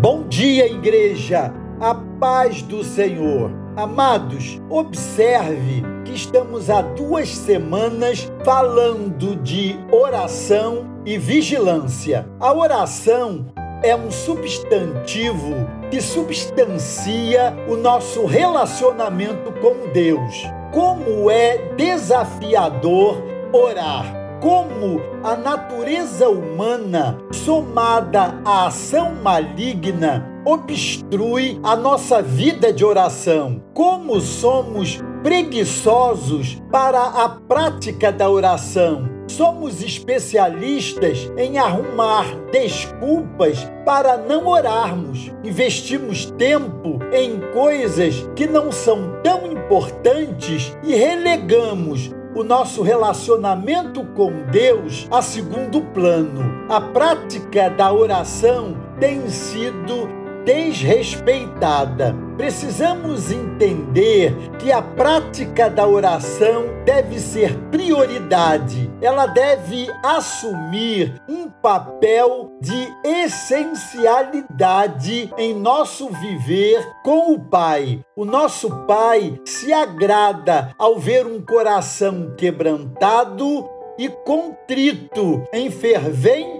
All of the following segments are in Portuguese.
Bom dia, igreja. A paz do Senhor. Amados, observe que estamos há duas semanas falando de oração e vigilância. A oração é um substantivo que substancia o nosso relacionamento com Deus. Como é desafiador orar como a natureza humana, somada à ação maligna, obstrui a nossa vida de oração. Como somos preguiçosos para a prática da oração. Somos especialistas em arrumar desculpas para não orarmos. Investimos tempo em coisas que não são tão importantes e relegamos o nosso relacionamento com Deus a segundo plano. A prática da oração tem sido desrespeitada. Precisamos entender que a prática da oração deve ser prioridade. Ela deve assumir um papel de essencialidade em nosso viver com o Pai. O nosso Pai se agrada ao ver um coração quebrantado e contrito em fervente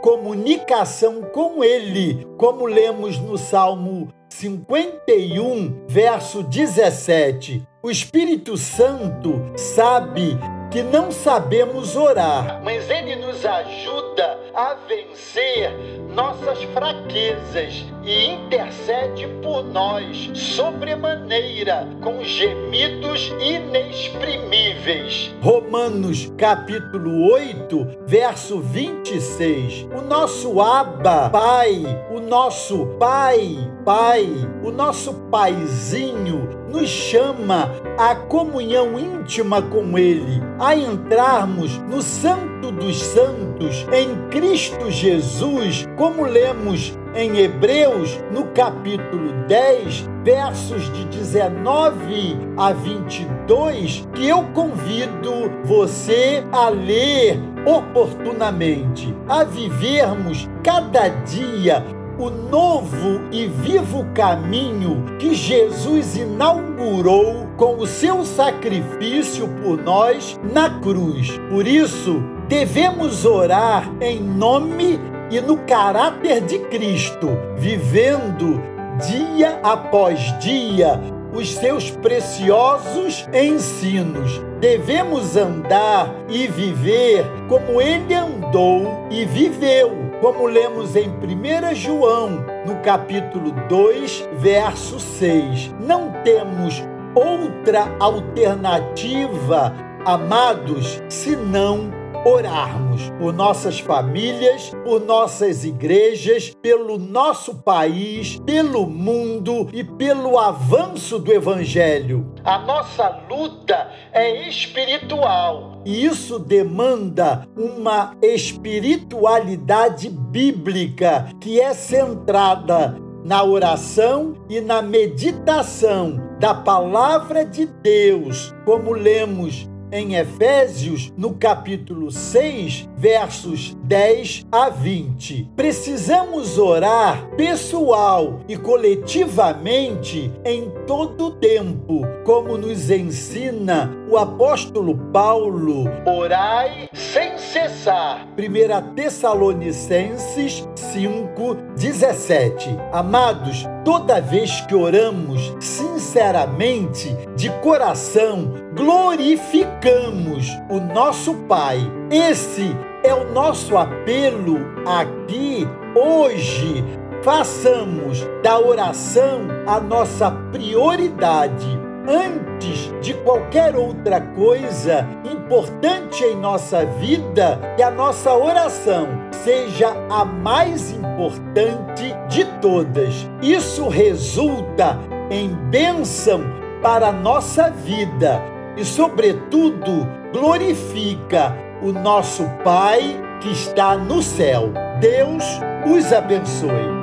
comunicação com Ele, como lemos no Salmo 51, verso 17. O Espírito Santo sabe que não sabemos orar, mas Ele nos ajuda a vencer nossas fraquezas e intercede por nós sobremaneira com gemidos inexprimíveis. Romanos capítulo 8, verso 26. O nosso Abba, Pai, o nosso Pai, Pai, o nosso Paizinho nos chama à comunhão íntima com Ele, a entrarmos no Santo dos Santos em Cristo Jesus, como lemos em Hebreus, no capítulo 10, versos de 19 a 22, que eu convido você a ler oportunamente, a vivermos cada dia o novo e vivo caminho que Jesus inaugurou com o seu sacrifício por nós na cruz. Por isso, devemos orar em nome e no caráter de Cristo, vivendo dia após dia os seus preciosos ensinos. Devemos andar e viver como ele andou e viveu como lemos em 1 João, no capítulo 2, verso 6. Não temos outra alternativa, amados, senão orarmos por nossas famílias, por nossas igrejas, pelo nosso país, pelo mundo e pelo avanço do Evangelho. A nossa luta é espiritual e isso demanda uma espiritualidade bíblica que é centrada na oração e na meditação da palavra de Deus, como lemos em Efésios, no capítulo 6, versos 10 a 20. Precisamos orar pessoal e coletivamente em todo tempo, como nos ensina o apóstolo Paulo. Orai sem cessar. 1 Tessalonicenses 5, 17. Amados, toda vez que oramos sinceramente, de coração, glorificamos o nosso Pai. Esse é o nosso apelo aqui hoje. Façamos da oração a nossa prioridade antes de qualquer outra coisa importante em nossa vida, que a nossa oração seja a mais importante de todas. Isso resulta em bênção para a nossa vida e, sobretudo, glorifica o nosso Pai que está no céu. Deus os abençoe.